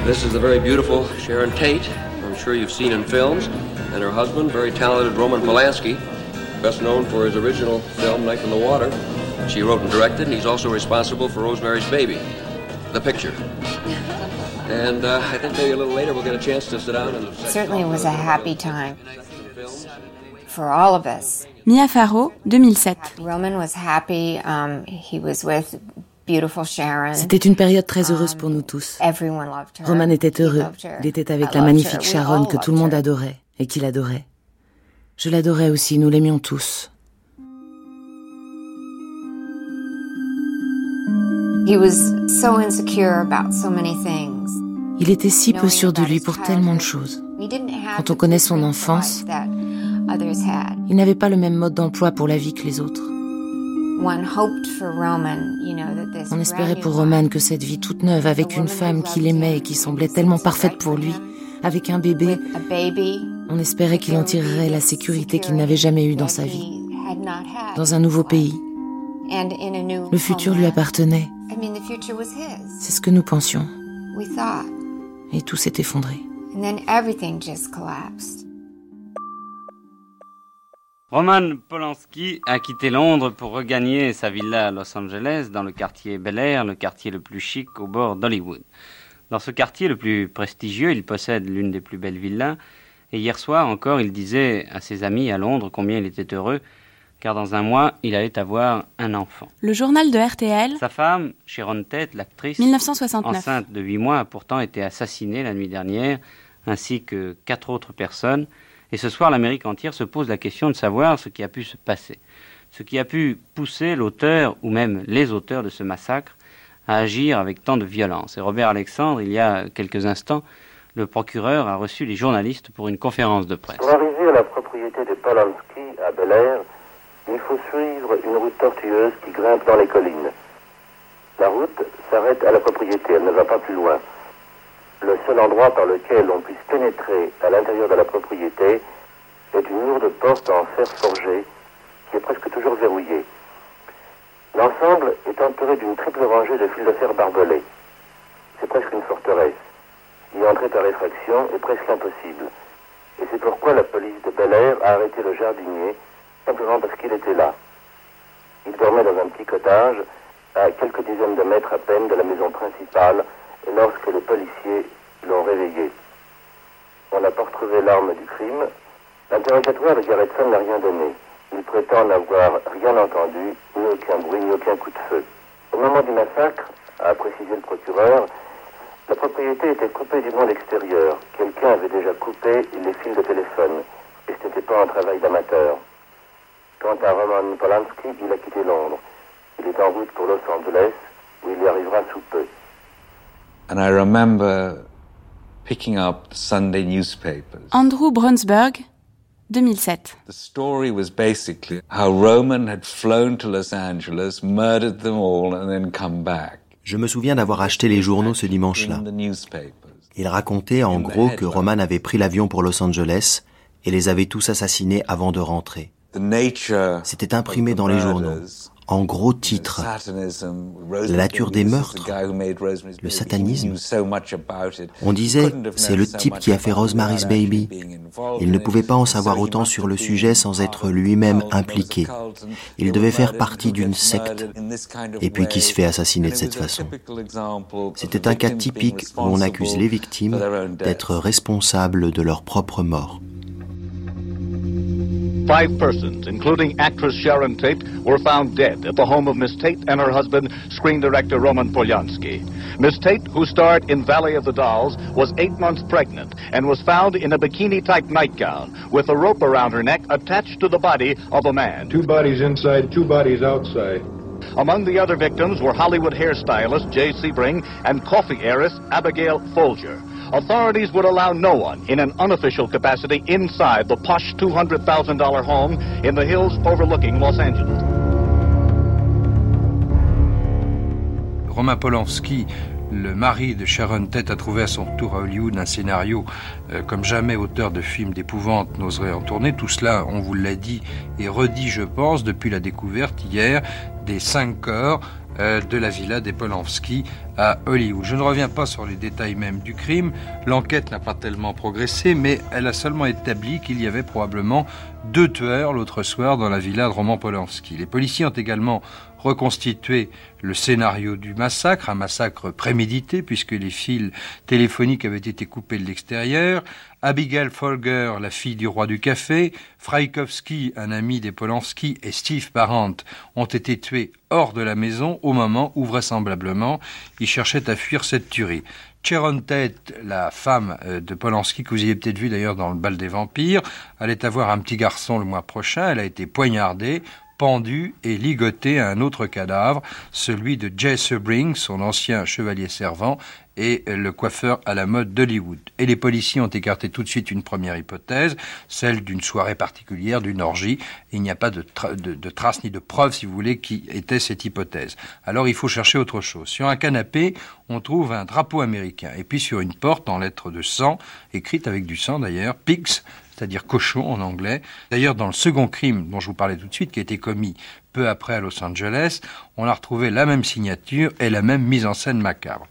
This is the very beautiful Sharon Tate, I'm sure you've seen in films, and her husband, very talented Roman Polanski, best known for his original film, Knife in the Water. She wrote and directed, and he's also responsible for Rosemary's Baby, the picture. And uh, I think maybe a little later we'll get a chance to sit down and... Certainly it was a happy time for all of us. Mia Farrow, 2007. Roman was happy. Um, he was with C'était une période très heureuse pour nous tous. Roman était heureux. Il était avec la magnifique Sharon que tout le monde adorait et qu'il adorait. Je l'adorais aussi, nous l'aimions tous. Il était si peu sûr de lui pour tellement de choses. Quand on connaît son enfance, il n'avait pas le même mode d'emploi pour la vie que les autres. On espérait pour Roman que cette vie toute neuve avec une femme qu'il aimait et qui semblait tellement parfaite pour lui, avec un bébé, on espérait qu'il en tirerait la sécurité qu'il n'avait jamais eue dans sa vie, dans un nouveau pays. Le futur lui appartenait. C'est ce que nous pensions. Et tout s'est effondré. Roman Polanski a quitté Londres pour regagner sa villa à Los Angeles, dans le quartier Bel Air, le quartier le plus chic au bord d'Hollywood. Dans ce quartier le plus prestigieux, il possède l'une des plus belles villas, et hier soir encore, il disait à ses amis à Londres combien il était heureux, car dans un mois, il allait avoir un enfant. Le journal de RTL. Sa femme, Sharon Tate, l'actrice, 1969. enceinte de huit mois, a pourtant été assassinée la nuit dernière, ainsi que quatre autres personnes. Et ce soir, l'Amérique entière se pose la question de savoir ce qui a pu se passer, ce qui a pu pousser l'auteur ou même les auteurs de ce massacre à agir avec tant de violence. Et Robert Alexandre, il y a quelques instants, le procureur a reçu les journalistes pour une conférence de presse. Pour arriver à la propriété de Polanski à Bel Air, il faut suivre une route tortueuse qui grimpe dans les collines. La route s'arrête à la propriété, elle ne va pas plus loin. Le seul endroit par lequel on puisse pénétrer à l'intérieur de la propriété est une lourde porte en fer forgé qui est presque toujours verrouillée. L'ensemble est entouré d'une triple rangée de fils de fer barbelés. C'est presque une forteresse. Y entrer par effraction est presque impossible. Et c'est pourquoi la police de Bel Air a arrêté le jardinier, simplement parce qu'il était là. Il dormait dans un petit cottage, à quelques dizaines de mètres à peine de la maison principale, lorsque les policiers l'ont réveillé. On n'a pas retrouvé l'arme du crime. L'interrogatoire de Garretson n'a rien donné. Il prétend n'avoir rien entendu, ni aucun bruit, ni aucun coup de feu. Au moment du massacre, a précisé le procureur, la propriété était coupée du monde extérieur. Quelqu'un avait déjà coupé les fils de téléphone. Et ce n'était pas un travail d'amateur. Quant à Roman Polanski, il a quitté Londres. Il est en route pour Los Angeles, où il y arrivera sous peu. Andrew Brunsberg, 2007. The story was basically how Roman had flown to Los Angeles, murdered them all, and then come back. Je me souviens d'avoir acheté les journaux ce dimanche-là. Il racontait en gros que Roman avait pris l'avion pour Los Angeles et les avait tous assassinés avant de rentrer. C'était imprimé dans les journaux en gros titre, la nature des meurtres, le satanisme. On disait, c'est le type qui a fait Rosemary's Baby. Il ne pouvait pas en savoir autant sur le sujet sans être lui-même impliqué. Il devait faire partie d'une secte, et puis qui se fait assassiner de cette façon. C'était un cas typique où on accuse les victimes d'être responsables de leur propre mort. Five persons, including actress Sharon Tate, were found dead at the home of Miss Tate and her husband, screen director Roman Polyansky. Miss Tate, who starred in Valley of the Dolls, was eight months pregnant and was found in a bikini-type nightgown with a rope around her neck attached to the body of a man. Two bodies inside, two bodies outside. Among the other victims were Hollywood hairstylist Jay Sebring and coffee heiress Abigail Folger. Authorities would allow no one in an unofficial capacity inside the posh $200,000 home in the hills overlooking Los Angeles. Romain Polanski, le mari de Sharon Tate, a trouvé à son tour à Hollywood un scénario euh, comme jamais auteur de films d'épouvante n'oserait en tourner. Tout cela, on vous l'a dit et redit, je pense, depuis la découverte hier des cinq corps euh, de la villa des Polanski à Hollywood. Je ne reviens pas sur les détails même du crime. L'enquête n'a pas tellement progressé, mais elle a seulement établi qu'il y avait probablement deux tueurs l'autre soir dans la villa de Roman Polanski. Les policiers ont également reconstitué le scénario du massacre, un massacre prémédité puisque les fils téléphoniques avaient été coupés de l'extérieur. Abigail Folger, la fille du roi du café, Frykowski, un ami des Polanski, et Steve Parent ont été tués hors de la maison au moment où vraisemblablement ils cherchaient à fuir cette tuerie. Sharon Tate, la femme euh, de Polanski, que vous avez peut-être vu d'ailleurs dans le bal des vampires, allait avoir un petit garçon le mois prochain. Elle a été poignardée pendu et ligoté à un autre cadavre, celui de Jay Sebring, son ancien chevalier servant, et le coiffeur à la mode d'Hollywood. Et les policiers ont écarté tout de suite une première hypothèse, celle d'une soirée particulière, d'une orgie. Il n'y a pas de, traces ni de preuves, si vous voulez, qui était cette hypothèse. Alors il faut chercher autre chose. Sur un canapé, on trouve un drapeau américain. Et puis sur une porte en lettres de sang, écrite avec du sang d'ailleurs, Pigs, c'est-à-dire cochon en anglais. D'ailleurs, dans le second crime dont je vous parlais tout de suite, qui a été commis peu après à Los Angeles, on a retrouvé la même signature et la même mise en scène macabre.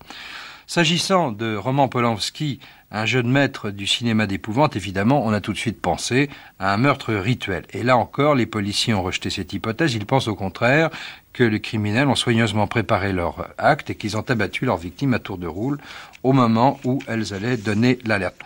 S'agissant de Roman Polanski, un jeune maître du cinéma d'épouvante, évidemment, on a tout de suite pensé à un meurtre rituel. Et là encore, les policiers ont rejeté cette hypothèse. Ils pensent au contraire que les criminels ont soigneusement préparé leur acte et qu'ils ont abattu leurs victimes à tour de roule au moment où elles allaient donner l'alerte.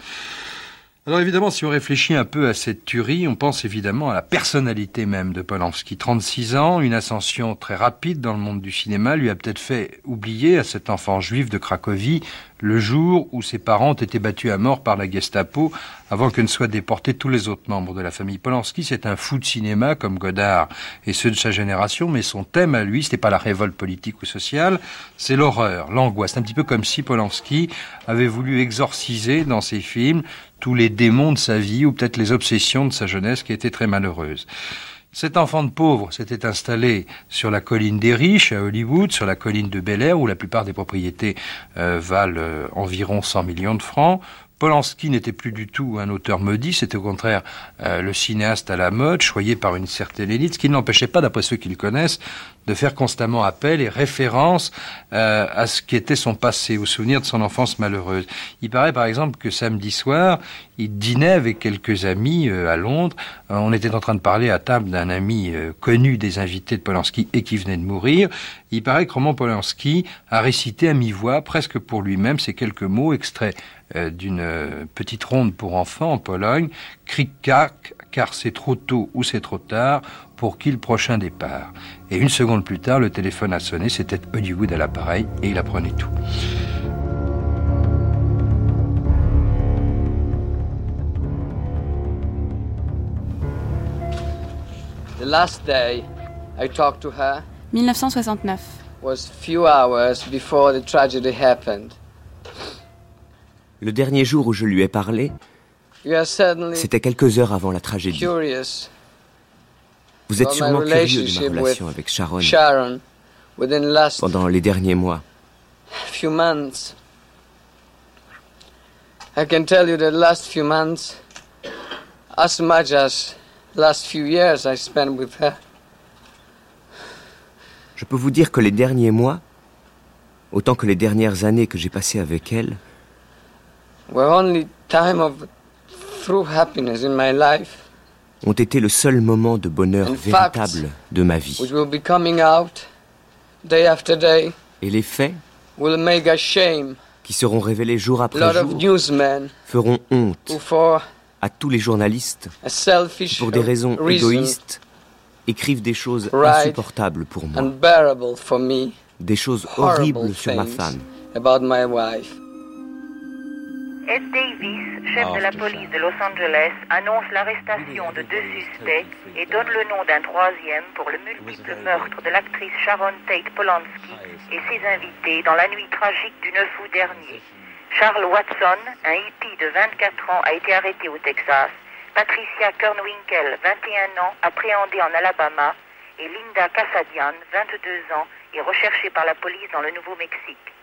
Alors évidemment, si on réfléchit un peu à cette tuerie, on pense évidemment à la personnalité même de Polanski. 36 ans, une ascension très rapide dans le monde du cinéma lui a peut-être fait oublier à cet enfant juif de Cracovie le jour où ses parents ont été battus à mort par la Gestapo avant que ne soient déportés tous les autres membres de la famille. Polanski, c'est un fou de cinéma comme Godard et ceux de sa génération, mais son thème à lui, c'était pas la révolte politique ou sociale, c'est l'horreur, l'angoisse. Un petit peu comme si Polanski avait voulu exorciser dans ses films tous les démons de sa vie ou peut-être les obsessions de sa jeunesse qui étaient très malheureuses. Cet enfant de pauvre s'était installé sur la colline des riches à Hollywood, sur la colline de Bel Air, où la plupart des propriétés euh, valent euh, environ 100 millions de francs. Polanski n'était plus du tout un auteur maudit, c'était au contraire euh, le cinéaste à la mode, choyé par une certaine élite, ce qui ne l'empêchait pas, d'après ceux qui le connaissent, de faire constamment appel et référence euh, à ce qui était son passé, au souvenir de son enfance malheureuse. Il paraît par exemple que samedi soir, il dînait avec quelques amis euh, à Londres. on était en train de parler à table d'un ami connu des invités de Polanski et qui venait de mourir. Il paraît que Roman Polanski a récité à mi-voix, presque pour lui-même, ces quelques mots extraits euh, d'une euh, petite ronde pour enfants en Pologne, cric-cac, car c'est trop tôt ou c'est trop tard, pour qui le prochain départ Et une seconde plus tard, le téléphone a sonné, c'était Hollywood à l'appareil, et il apprenait tout. The last day I talked to her 1969 was few hours before the tragedy happened. Le dernier jour où je lui ai parlé, c'était quelques heures avant la tragédie. Vous êtes sûrement curieux de ma relation avec Sharon, pendant les derniers mois. Few months. I can tell you that last few months, as much as last few years I spent with her. Je peux vous dire que les derniers mois, autant que les dernières années que j'ai passées avec elle, ont été le seul moment de bonheur véritable de ma vie. Et les faits qui seront révélés jour après jour feront honte à tous les journalistes qui, pour des raisons égoïstes, écrivent des choses insupportables pour moi, des choses horribles sur ma femme. Ed Davis, chef de la police de Los Angeles, annonce l'arrestation de deux suspects et donne le nom d'un troisième pour le multiple meurtre de l'actrice Sharon Tate Polanski et ses invités dans la nuit tragique du 9 août dernier. Charles Watson, un hippie de 24 ans, a été arrêté au Texas. Patricia Kernwinkel, 21 ans, appréhendée en Alabama. Et Linda Cassadian, 22 ans, est recherchée par la police dans le Nouveau-Mexique.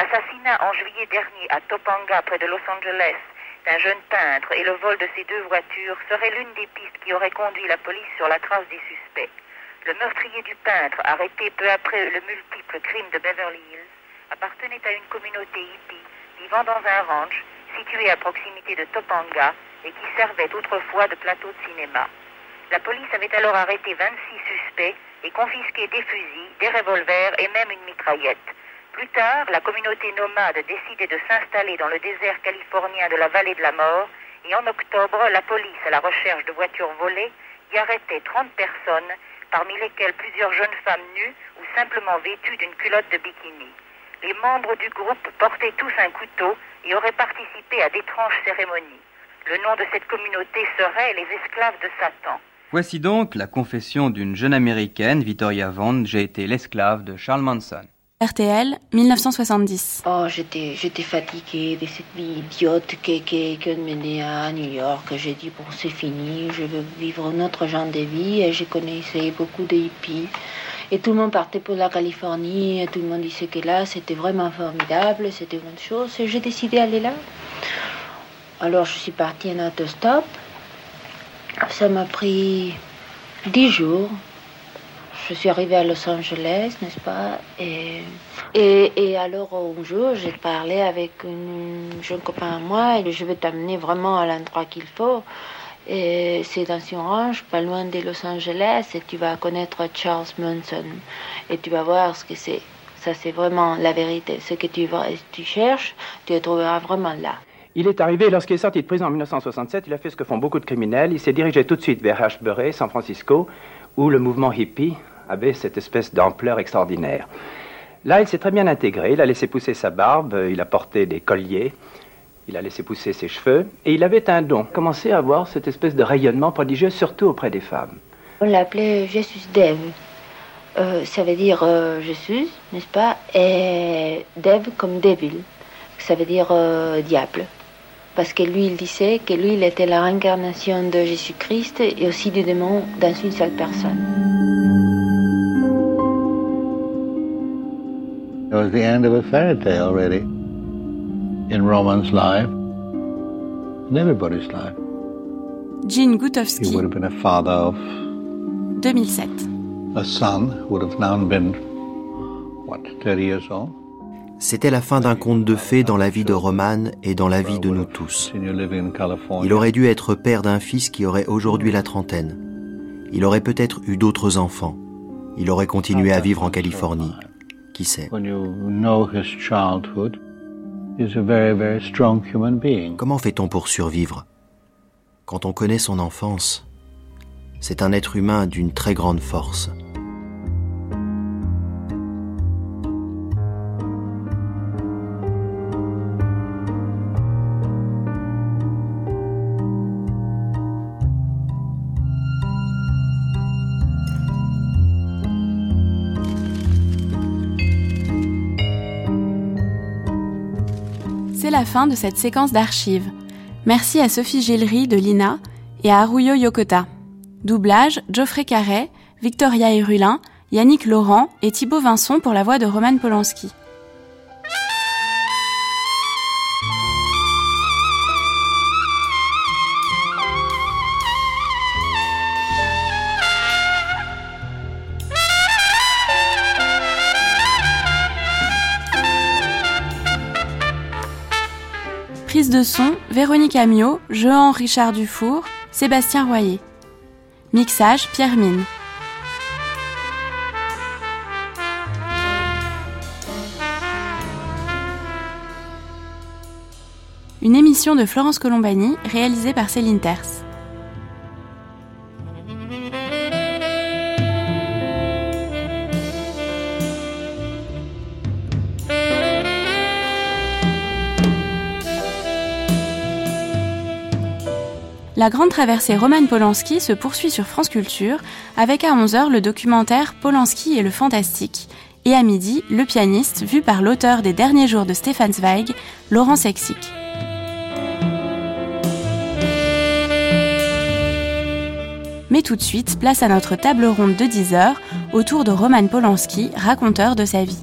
L'assassinat en juillet dernier à Topanga, près de Los Angeles, d'un jeune peintre et le vol de ses deux voitures serait l'une des pistes qui aurait conduit la police sur la trace des suspects. Le meurtrier du peintre, arrêté peu après le multiple crime de Beverly Hills, appartenait à une communauté hippie vivant dans un ranch situé à proximité de Topanga et qui servait autrefois de plateau de cinéma. La police avait alors arrêté 26 suspects et confisqué des fusils, des revolvers et même une mitraillette. Plus tard, la communauté nomade décidait de s'installer dans le désert californien de la vallée de la mort et en octobre, la police, à la recherche de voitures volées, y arrêtait 30 personnes, parmi lesquelles plusieurs jeunes femmes nues ou simplement vêtues d'une culotte de bikini. Les membres du groupe portaient tous un couteau et auraient participé à d'étranges cérémonies. Le nom de cette communauté serait les esclaves de Satan. Voici donc la confession d'une jeune américaine, Victoria Vaughn. J'ai été l'esclave de Charles Manson. RTL, 1970. Oh, j'étais, fatiguée de cette vie idiote qui menait à New York. J'ai dit, bon, c'est fini, je veux vivre un autre genre de vie. Et je connaissais beaucoup de hippies. Et tout le monde partait pour la Californie. Tout le monde disait que là, c'était vraiment formidable, c'était une bonne chose. Et j'ai décidé d'aller là. Alors, je suis partie en autostop. Ça m'a pris dix jours je suis arrivée à Los Angeles, n'est-ce pas et, et, alors un jour, j'ai parlé avec un jeune copain à moi et je vais t'amener vraiment à l'endroit qu'il faut. Et c'est dans une ranch, pas loin de Los Angeles, et tu vas connaître Charles Manson. Et tu vas voir ce que c'est. Ça, c'est vraiment la vérité. Ce que tu, tu cherches, tu le trouveras vraiment là. Il est arrivé, lorsqu'il est sorti de prison en 1967, il a fait ce que font beaucoup de criminels. Il s'est dirigé tout de suite vers Ashbury, San Francisco, où le mouvement hippie avait cette espèce d'ampleur extraordinaire. Là, il s'est très bien intégré, il a laissé pousser sa barbe, il a porté des colliers, il a laissé pousser ses cheveux, et il avait un don, commencé à avoir cette espèce de rayonnement prodigieux, surtout auprès des femmes. On l'appelait Jesus Dev. Euh, ça veut dire euh, Jésus, n'est-ce pas Et Dev comme Devil, ça veut dire euh, diable. parce que lui, il disait que lui, il était la réincarnation de Jésus-Christ et aussi du démon dans une seule personne. It was the end of a fairy tale already in Roman's life, in everybody's life. Jean Gutowski. He would have been a father of 2007. A son would have now been what, 30 years old? C'était la fin d'un conte de fées dans la vie de Roman et dans la vie de nous tous. Il aurait dû être père d'un fils qui aurait aujourd'hui la trentaine. Il aurait peut-être eu d'autres enfants. Il aurait continué à vivre en Californie. Qui sait? Comment fait-on pour survivre? Quand on connaît son enfance, c'est un être humain d'une très grande force. Fin de cette séquence d'archives. Merci à Sophie Gillery de l'INA et à Haruyo Yokota. Doublage, Geoffrey Carret, Victoria Herulin, Yannick Laurent et Thibaut Vincent pour la voix de Roman Polanski. De son, Véronique Amiot, Jean Richard Dufour, Sébastien Royer. Mixage, Pierre Mine. Une émission de Florence Colombani réalisée par Céline Terce. La grande traversée Roman Polanski se poursuit sur France Culture avec à 11h le documentaire Polanski et le fantastique et à midi le pianiste vu par l'auteur des derniers jours de Stefan Zweig, Laurent Sexic. Mais tout de suite, place à notre table ronde de 10 h autour de Roman Polanski, raconteur de sa vie.